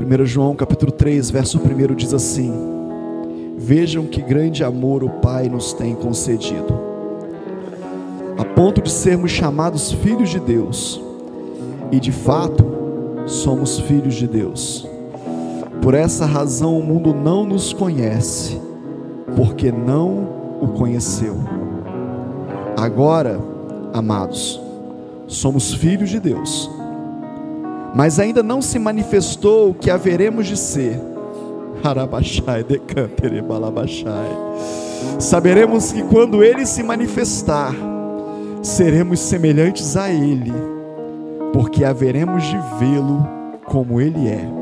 1 João capítulo 3, verso 1 diz assim: Vejam que grande amor o Pai nos tem concedido, a ponto de sermos chamados filhos de Deus, e de fato somos filhos de Deus. Por essa razão o mundo não nos conhece, porque não o conheceu. Agora, amados, somos filhos de Deus mas ainda não se manifestou o que haveremos de ser. Harabashai, decantere, balabashai. Saberemos que quando ele se manifestar, seremos semelhantes a ele, porque haveremos de vê-lo como ele é.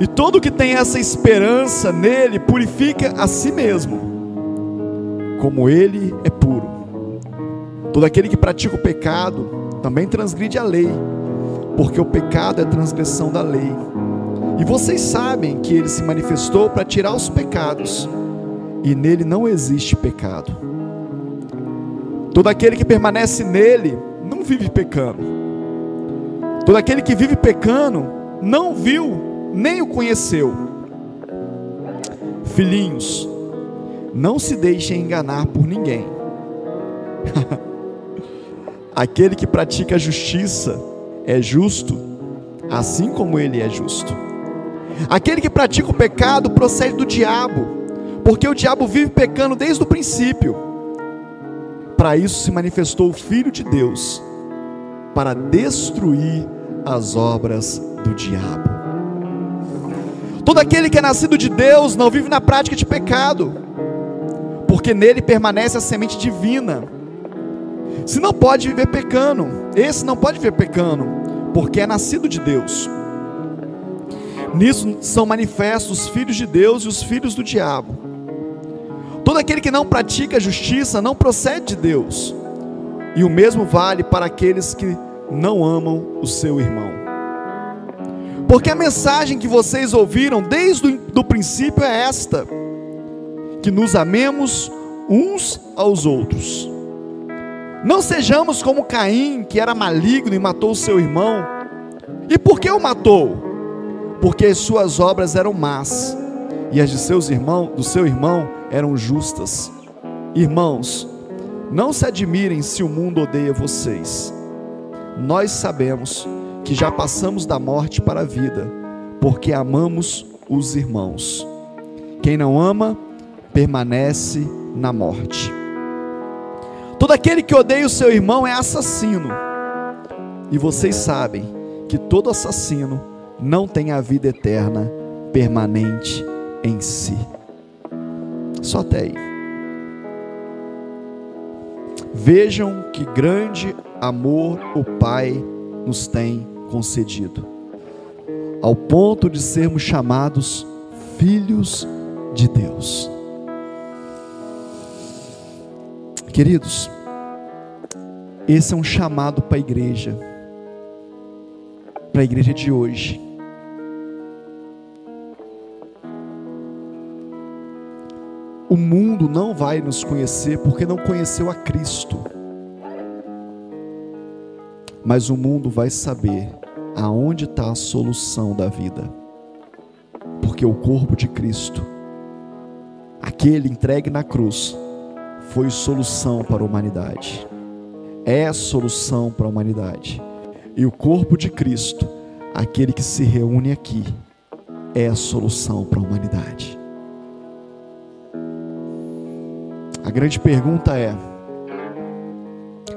E todo que tem essa esperança nele purifica a si mesmo, como ele é puro. Todo aquele que pratica o pecado também transgride a lei, porque o pecado é transgressão da lei. E vocês sabem que ele se manifestou para tirar os pecados, e nele não existe pecado. Todo aquele que permanece nele não vive pecando. Todo aquele que vive pecando não viu nem o conheceu. Filhinhos, não se deixem enganar por ninguém. Aquele que pratica a justiça é justo, assim como ele é justo. Aquele que pratica o pecado procede do diabo, porque o diabo vive pecando desde o princípio. Para isso se manifestou o Filho de Deus, para destruir as obras do diabo. Todo aquele que é nascido de Deus não vive na prática de pecado, porque nele permanece a semente divina se não pode viver pecando, esse não pode viver pecando, porque é nascido de Deus. Nisso são manifestos os filhos de Deus e os filhos do diabo. Todo aquele que não pratica a justiça não procede de Deus, e o mesmo vale para aqueles que não amam o seu irmão. Porque a mensagem que vocês ouviram desde o princípio é esta: que nos amemos uns aos outros. Não sejamos como Caim, que era maligno e matou o seu irmão. E por que o matou? Porque as suas obras eram más e as de seus irmãos, do seu irmão, eram justas. Irmãos, não se admirem se o mundo odeia vocês. Nós sabemos que já passamos da morte para a vida, porque amamos os irmãos. Quem não ama, permanece na morte. Todo aquele que odeia o seu irmão é assassino. E vocês sabem que todo assassino não tem a vida eterna permanente em si. Só até aí. Vejam que grande amor o Pai nos tem concedido, ao ponto de sermos chamados filhos de Deus. Queridos, esse é um chamado para a igreja, para a igreja de hoje. O mundo não vai nos conhecer porque não conheceu a Cristo. Mas o mundo vai saber aonde está a solução da vida. Porque o corpo de Cristo, aquele entregue na cruz, foi solução para a humanidade. É solução para a humanidade. E o corpo de Cristo, aquele que se reúne aqui, é a solução para a humanidade. A grande pergunta é: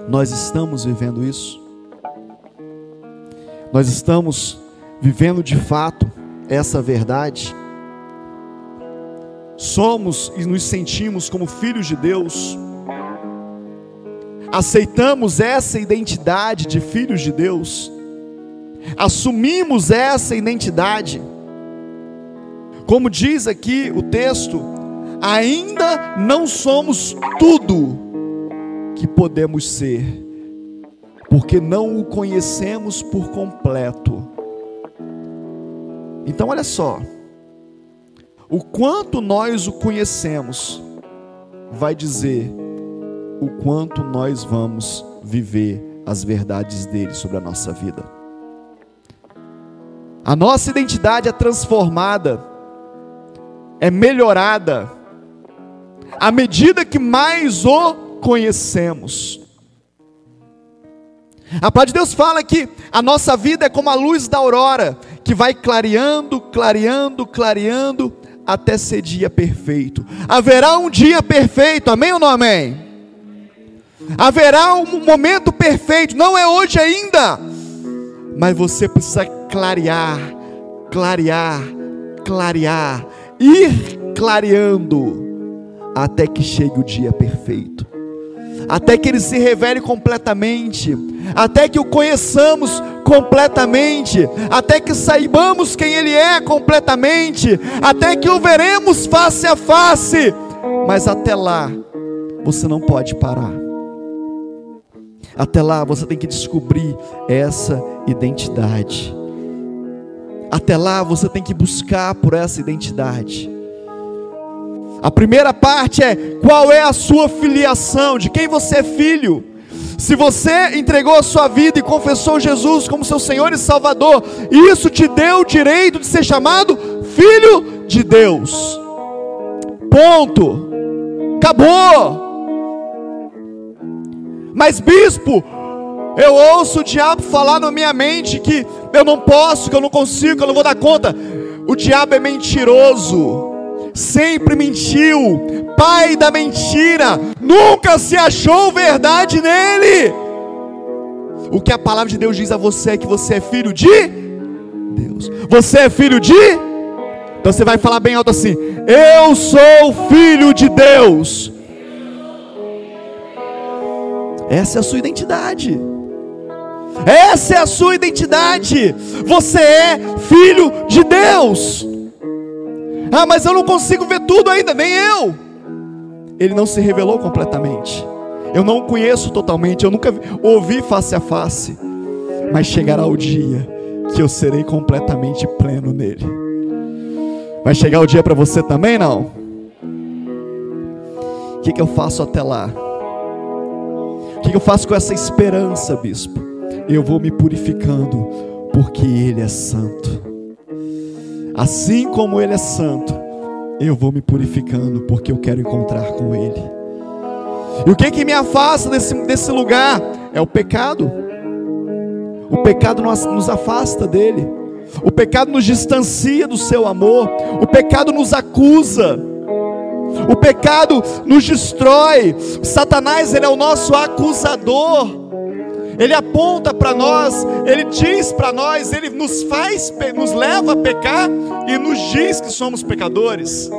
nós estamos vivendo isso? Nós estamos vivendo de fato essa verdade? Somos e nos sentimos como filhos de Deus, aceitamos essa identidade de filhos de Deus, assumimos essa identidade, como diz aqui o texto, ainda não somos tudo que podemos ser, porque não o conhecemos por completo. Então, olha só, o quanto nós o conhecemos vai dizer o quanto nós vamos viver as verdades dele sobre a nossa vida. A nossa identidade é transformada, é melhorada, à medida que mais o conhecemos. A palavra de Deus fala que a nossa vida é como a luz da aurora, que vai clareando, clareando, clareando, até ser dia perfeito. Haverá um dia perfeito, amém ou não amém? Haverá um momento perfeito, não é hoje ainda, mas você precisa clarear, clarear, clarear, ir clareando até que chegue o dia perfeito, até que ele se revele completamente, até que o conheçamos completamente, até que saibamos quem ele é completamente, até que o veremos face a face, mas até lá você não pode parar. Até lá você tem que descobrir essa identidade. Até lá você tem que buscar por essa identidade. A primeira parte é qual é a sua filiação, de quem você é filho. Se você entregou a sua vida e confessou Jesus como seu Senhor e Salvador, isso te deu o direito de ser chamado filho de Deus. Ponto. Acabou. Mas bispo, eu ouço o diabo falar na minha mente que eu não posso, que eu não consigo, que eu não vou dar conta. O diabo é mentiroso, sempre mentiu, pai da mentira, nunca se achou verdade nele. O que a palavra de Deus diz a você é que você é filho de Deus. Você é filho de Então você vai falar bem alto assim: Eu sou filho de Deus. Essa é a sua identidade. Essa é a sua identidade. Você é filho de Deus. Ah, mas eu não consigo ver tudo ainda, nem eu. Ele não se revelou completamente. Eu não o conheço totalmente, eu nunca ouvi face a face. Mas chegará o dia que eu serei completamente pleno nele. Vai chegar o dia para você também, não? O que, que eu faço até lá? O que eu faço com essa esperança, bispo? Eu vou me purificando, porque Ele é santo. Assim como Ele é santo, eu vou me purificando, porque eu quero encontrar com Ele. E o que que me afasta desse, desse lugar? É o pecado. O pecado nos, nos afasta dele. O pecado nos distancia do seu amor. O pecado nos acusa. O pecado nos destrói. Satanás, ele é o nosso acusador. Ele aponta para nós, ele diz para nós, ele nos faz, nos leva a pecar e nos diz que somos pecadores.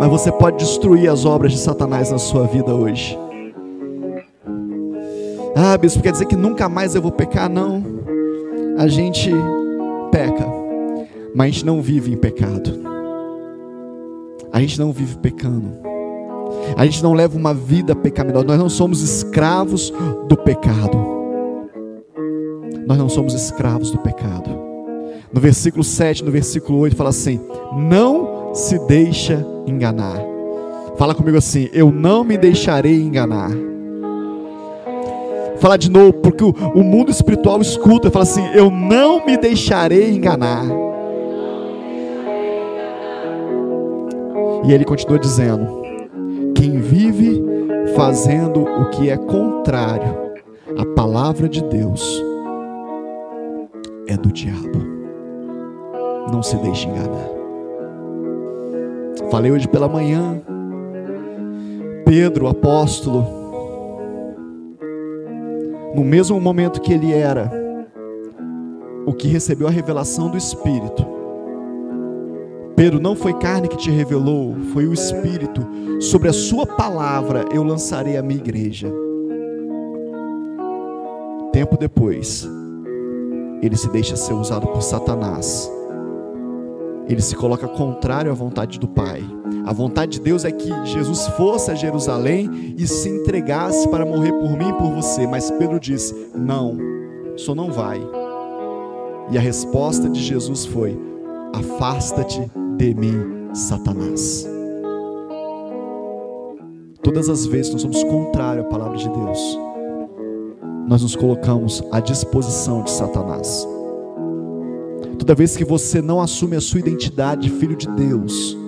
Mas você pode destruir as obras de Satanás na sua vida hoje. Ah, bispo, quer dizer que nunca mais eu vou pecar? Não. A gente peca, mas a gente não vive em pecado. A gente não vive pecando. A gente não leva uma vida pecaminosa. Nós não somos escravos do pecado. Nós não somos escravos do pecado. No versículo 7, no versículo 8, fala assim: Não se deixa enganar. Fala comigo assim: Eu não me deixarei enganar. Fala de novo, porque o, mundo espiritual escuta, fala assim: Eu não me deixarei enganar. E ele continua dizendo: Quem vive fazendo o que é contrário à palavra de Deus é do diabo. Não se deixe enganar. Falei hoje pela manhã, Pedro, apóstolo, no mesmo momento que ele era o que recebeu a revelação do Espírito, Pedro, não foi carne que te revelou, foi o Espírito. Sobre a Sua palavra eu lançarei a minha igreja. Tempo depois, ele se deixa ser usado por Satanás. Ele se coloca contrário à vontade do Pai. A vontade de Deus é que Jesus fosse a Jerusalém e se entregasse para morrer por mim e por você. Mas Pedro disse: Não, só não vai. E a resposta de Jesus foi: Afasta-te de mim, Satanás. Todas as vezes que nós somos contrários à palavra de Deus, nós nos colocamos à disposição de Satanás. toda vez que você não assume a sua identidade de filho de Deus,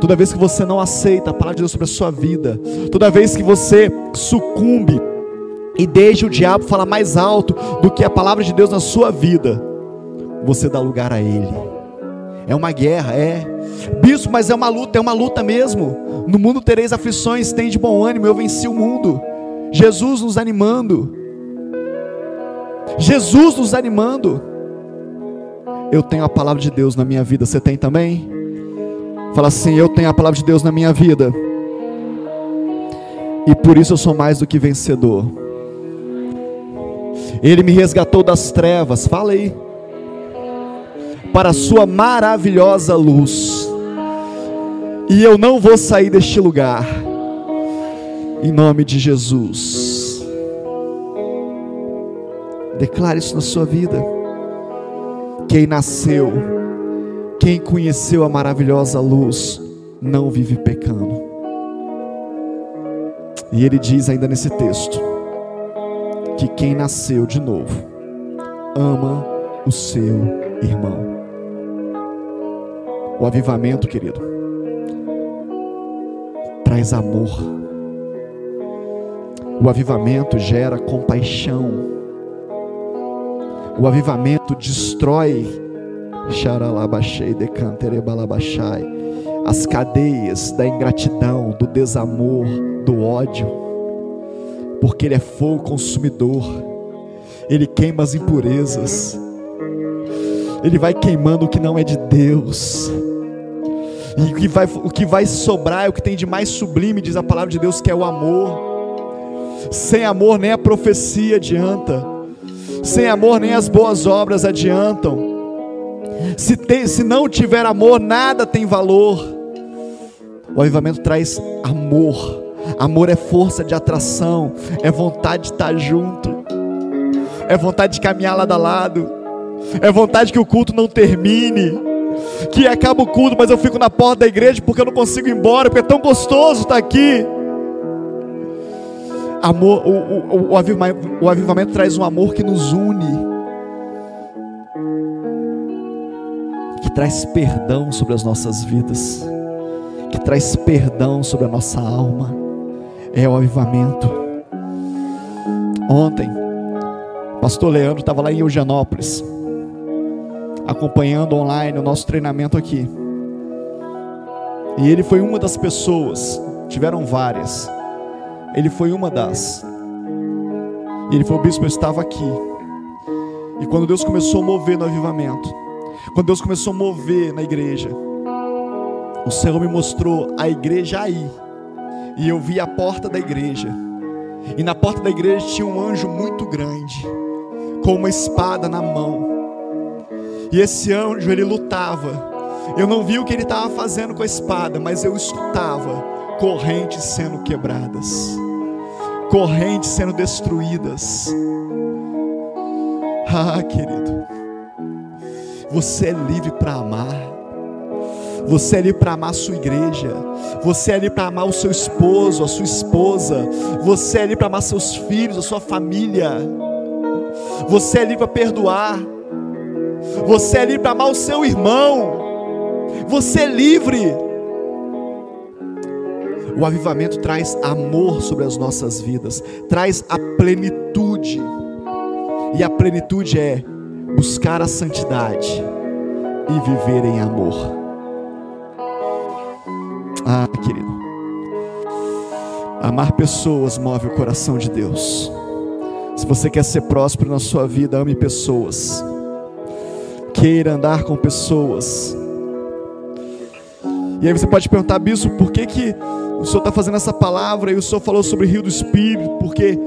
toda vez que você não aceita a palavra de Deus sobre a sua vida, toda vez que você sucumbe e deixa o diabo falar mais alto do que a palavra de Deus na sua vida, você dá lugar a ele. É uma guerra, é. Bispo, mas é uma luta, é uma luta mesmo. No mundo tereis aflições, tem de bom ânimo, eu venci o mundo. Jesus nos animando. Jesus nos animando. Eu tenho a palavra de Deus na minha vida, você tem também? Fala assim: Eu tenho a palavra de Deus na minha vida, e por isso eu sou mais do que vencedor. Ele me resgatou das trevas, fala aí, para a Sua maravilhosa luz, e eu não vou sair deste lugar, em nome de Jesus. Declare isso na sua vida. Quem nasceu, quem conheceu a maravilhosa luz, não vive pecando. E ele diz ainda nesse texto: que quem nasceu de novo ama o seu irmão. O avivamento, querido, traz amor. O avivamento gera compaixão. O avivamento destrói as cadeias da ingratidão, do desamor, do ódio, porque Ele é fogo consumidor, Ele queima as impurezas, Ele vai queimando o que não é de Deus. E o que, vai, o que vai sobrar é o que tem de mais sublime, diz a palavra de Deus, que é o amor. Sem amor, nem a profecia adianta. Sem amor, nem as boas obras adiantam. Se, tem, se não tiver amor, nada tem valor. O avivamento traz amor. Amor é força de atração, é vontade de estar junto, é vontade de caminhar lado a lado, é vontade que o culto não termine, que acaba o culto, mas eu fico na porta da igreja porque eu não consigo ir embora, porque é tão gostoso estar aqui amor, o, o, o, avivamento, o avivamento traz um amor que nos une, que traz perdão sobre as nossas vidas, que traz perdão sobre a nossa alma. É o avivamento. Ontem, pastor Leandro estava lá em Eugenópolis, acompanhando online o nosso treinamento aqui. E ele foi uma das pessoas, tiveram várias, ele foi uma das. E ele falou: Bispo, eu estava aqui. E quando Deus começou a mover no avivamento, quando Deus começou a mover na igreja, o Senhor me mostrou a igreja aí. E eu vi a porta da igreja. E na porta da igreja tinha um anjo muito grande, com uma espada na mão. E esse anjo, ele lutava. Eu não vi o que ele estava fazendo com a espada, mas eu escutava correntes sendo quebradas correntes sendo destruídas. Ah, querido, você é livre para amar. Você é livre para amar a sua igreja. Você é livre para amar o seu esposo, a sua esposa. Você é livre para amar seus filhos, a sua família. Você é livre para perdoar. Você é livre para amar o seu irmão. Você é livre o avivamento traz amor sobre as nossas vidas, traz a plenitude. E a plenitude é buscar a santidade e viver em amor. Ah, querido. Amar pessoas move o coração de Deus. Se você quer ser próspero na sua vida, ame pessoas. Queira andar com pessoas. E aí você pode perguntar, bispo, por que que o Senhor está fazendo essa palavra e o Senhor falou sobre rio do Espírito, porque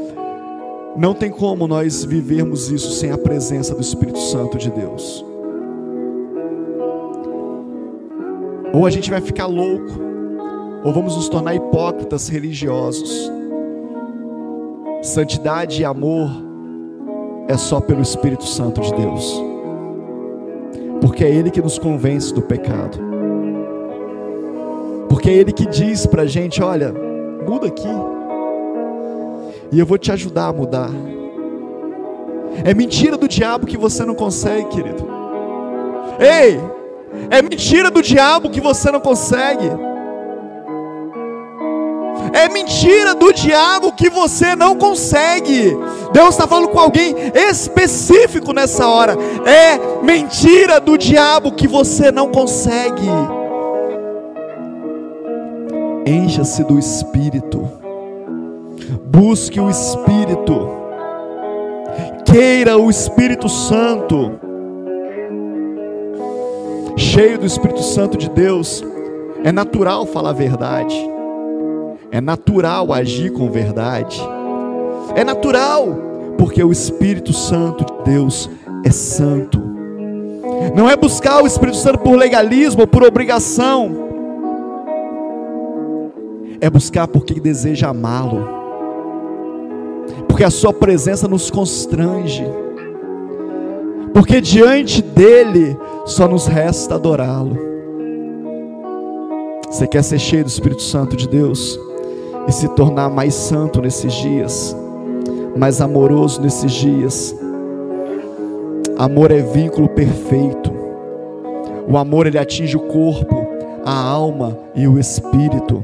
não tem como nós vivermos isso sem a presença do Espírito Santo de Deus. Ou a gente vai ficar louco, ou vamos nos tornar hipócritas religiosos. Santidade e amor é só pelo Espírito Santo de Deus, porque é Ele que nos convence do pecado porque é Ele que diz para a gente: olha, muda aqui, e eu vou te ajudar a mudar. É mentira do diabo que você não consegue, querido. Ei, é mentira do diabo que você não consegue. É mentira do diabo que você não consegue. Deus está falando com alguém específico nessa hora. É mentira do diabo que você não consegue. Encha-se do Espírito. Busque o Espírito. Queira o Espírito Santo. Cheio do Espírito Santo de Deus, é natural falar a verdade. É natural agir com verdade. É natural, porque o Espírito Santo de Deus é santo. Não é buscar o Espírito Santo por legalismo ou por obrigação. É buscar porque deseja amá-lo. Porque a sua presença nos constrange. Porque diante dele só nos resta adorá-lo. Você quer ser cheio do Espírito Santo de Deus? E se tornar mais santo nesses dias, mais amoroso nesses dias. Amor é vínculo perfeito. O amor ele atinge o corpo, a alma e o espírito.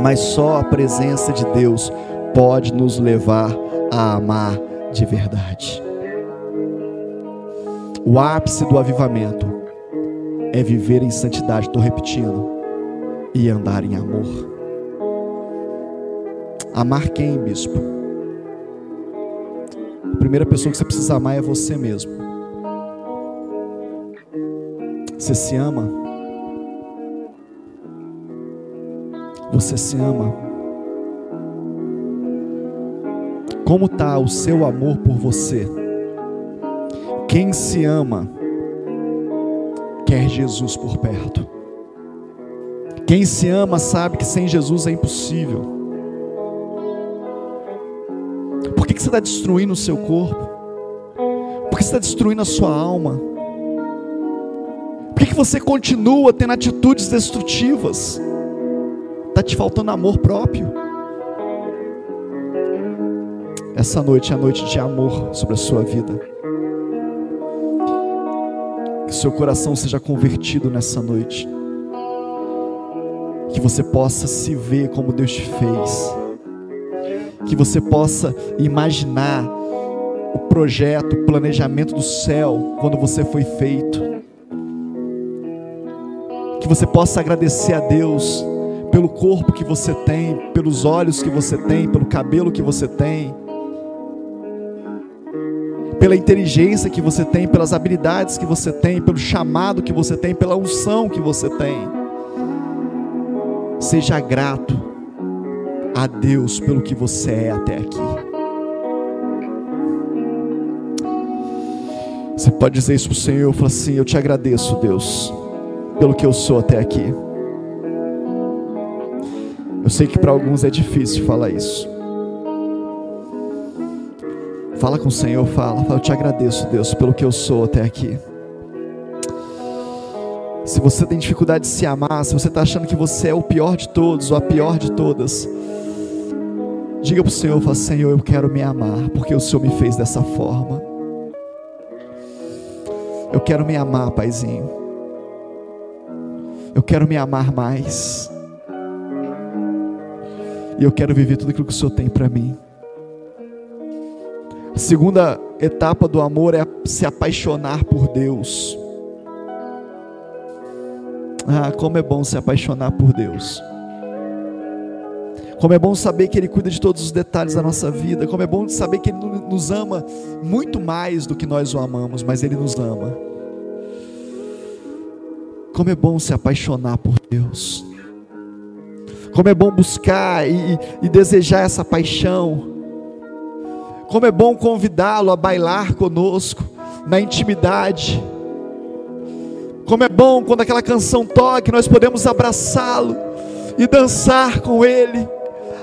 Mas só a presença de Deus pode nos levar a amar de verdade. O ápice do avivamento é viver em santidade, estou repetindo, e andar em amor. Amar quem, bispo? A primeira pessoa que você precisa amar é você mesmo. Você se ama? Você se ama? Como está o seu amor por você? Quem se ama quer Jesus por perto. Quem se ama sabe que sem Jesus é impossível. Você está destruindo o seu corpo? Por que você está destruindo a sua alma? Por que você continua tendo atitudes destrutivas? Está te faltando amor próprio. Essa noite é a noite de amor sobre a sua vida. Que seu coração seja convertido nessa noite. Que você possa se ver como Deus te fez que você possa imaginar o projeto, o planejamento do céu quando você foi feito. Que você possa agradecer a Deus pelo corpo que você tem, pelos olhos que você tem, pelo cabelo que você tem, pela inteligência que você tem, pelas habilidades que você tem, pelo chamado que você tem, pela unção que você tem. Seja grato a Deus pelo que você é até aqui. Você pode dizer isso para o Senhor, falar assim: Eu te agradeço, Deus, pelo que eu sou até aqui. Eu sei que para alguns é difícil falar isso. Fala com o Senhor, fala, fala, eu te agradeço, Deus, pelo que eu sou até aqui. Se você tem dificuldade de se amar, se você está achando que você é o pior de todos ou a pior de todas, Diga para o Senhor, fala, Senhor, eu quero me amar, porque o Senhor me fez dessa forma. Eu quero me amar, Paizinho. Eu quero me amar mais. E eu quero viver tudo aquilo que o Senhor tem para mim. A segunda etapa do amor é se apaixonar por Deus. Ah, como é bom se apaixonar por Deus. Como é bom saber que Ele cuida de todos os detalhes da nossa vida. Como é bom saber que Ele nos ama muito mais do que nós o amamos, mas Ele nos ama. Como é bom se apaixonar por Deus. Como é bom buscar e, e desejar essa paixão. Como é bom convidá-lo a bailar conosco na intimidade. Como é bom quando aquela canção toca, nós podemos abraçá-lo e dançar com ele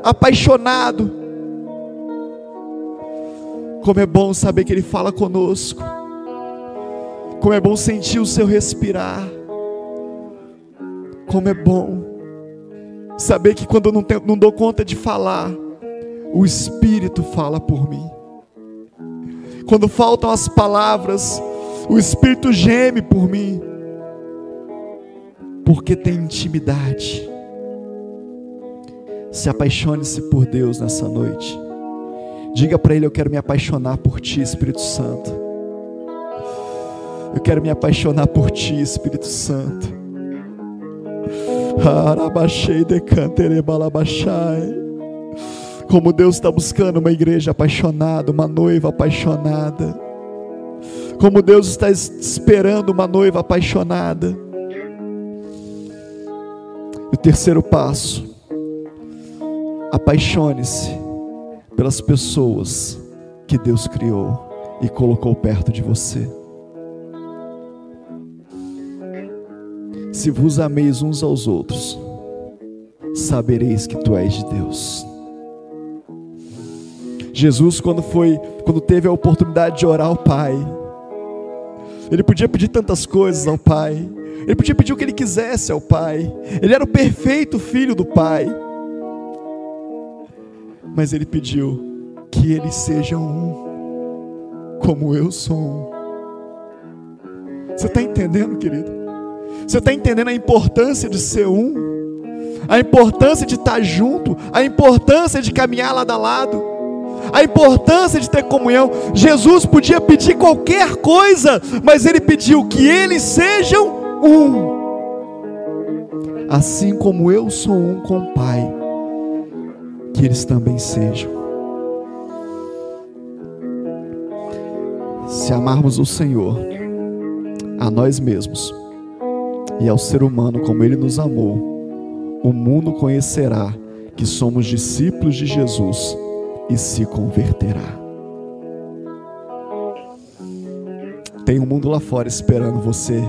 apaixonado. Como é bom saber que Ele fala conosco. Como é bom sentir o seu respirar. Como é bom saber que quando eu não, tenho, não dou conta de falar, o Espírito fala por mim. Quando faltam as palavras, O Espírito geme por mim, porque tem intimidade. Se apaixone-se por Deus nessa noite. Diga para Ele: Eu quero me apaixonar por Ti, Espírito Santo. Eu quero me apaixonar por Ti, Espírito Santo. Como Deus está buscando uma igreja apaixonada, uma noiva apaixonada. Como Deus está esperando uma noiva apaixonada. O terceiro passo, apaixone-se pelas pessoas que Deus criou e colocou perto de você. Se vos ameis uns aos outros, sabereis que tu és de Deus. Jesus, quando foi, quando teve a oportunidade de orar ao Pai, ele podia pedir tantas coisas ao Pai, ele podia pedir o que ele quisesse ao Pai, ele era o perfeito filho do Pai mas ele pediu que eles sejam um, como eu sou um. Você está entendendo, querido? Você está entendendo a importância de ser um? A importância de estar junto, a importância de caminhar lado a lado, a importância de ter comunhão. Jesus podia pedir qualquer coisa, mas ele pediu que eles sejam um, assim como eu sou um com o Pai que eles também sejam. Se amarmos o Senhor, a nós mesmos e ao ser humano como Ele nos amou, o mundo conhecerá que somos discípulos de Jesus e se converterá. Tem um mundo lá fora esperando você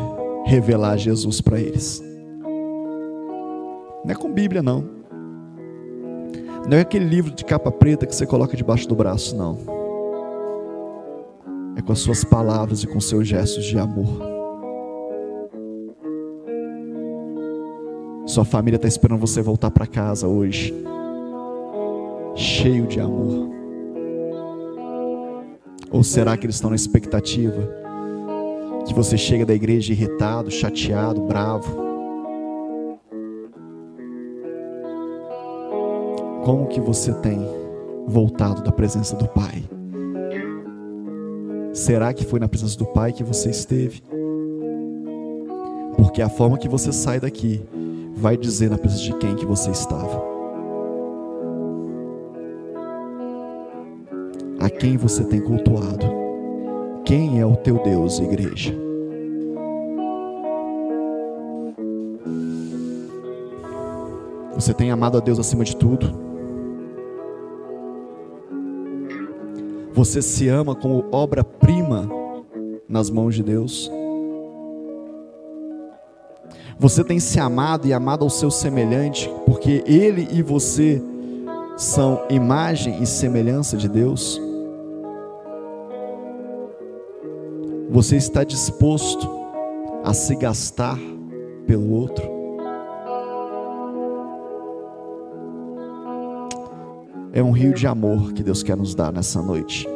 revelar Jesus para eles. Não é com Bíblia, não. Não é aquele livro de capa preta que você coloca debaixo do braço, não. É com as suas palavras e com seus gestos de amor. Sua família está esperando você voltar para casa hoje, cheio de amor. Ou será que eles estão na expectativa que você chega da igreja irritado, chateado, bravo? Como que você tem voltado da presença do Pai? Será que foi na presença do Pai que você esteve? Porque a forma que você sai daqui vai dizer na presença de quem que você estava. A quem você tem cultuado? Quem é o teu Deus, igreja? Você tem amado a Deus acima de tudo? Você se ama como obra-prima nas mãos de Deus. Você tem se amado e amado ao seu semelhante, porque ele e você são imagem e semelhança de Deus. Você está disposto a se gastar pelo outro. É um rio de amor que Deus quer nos dar nessa noite.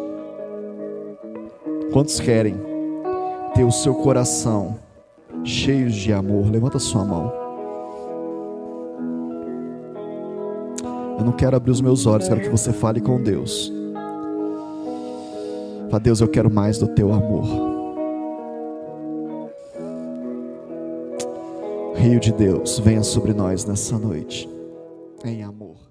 Quantos querem ter o seu coração cheio de amor? Levanta sua mão. Eu não quero abrir os meus olhos, quero que você fale com Deus. Fala, Deus, eu quero mais do teu amor. Rio de Deus, venha sobre nós nessa noite, em amor.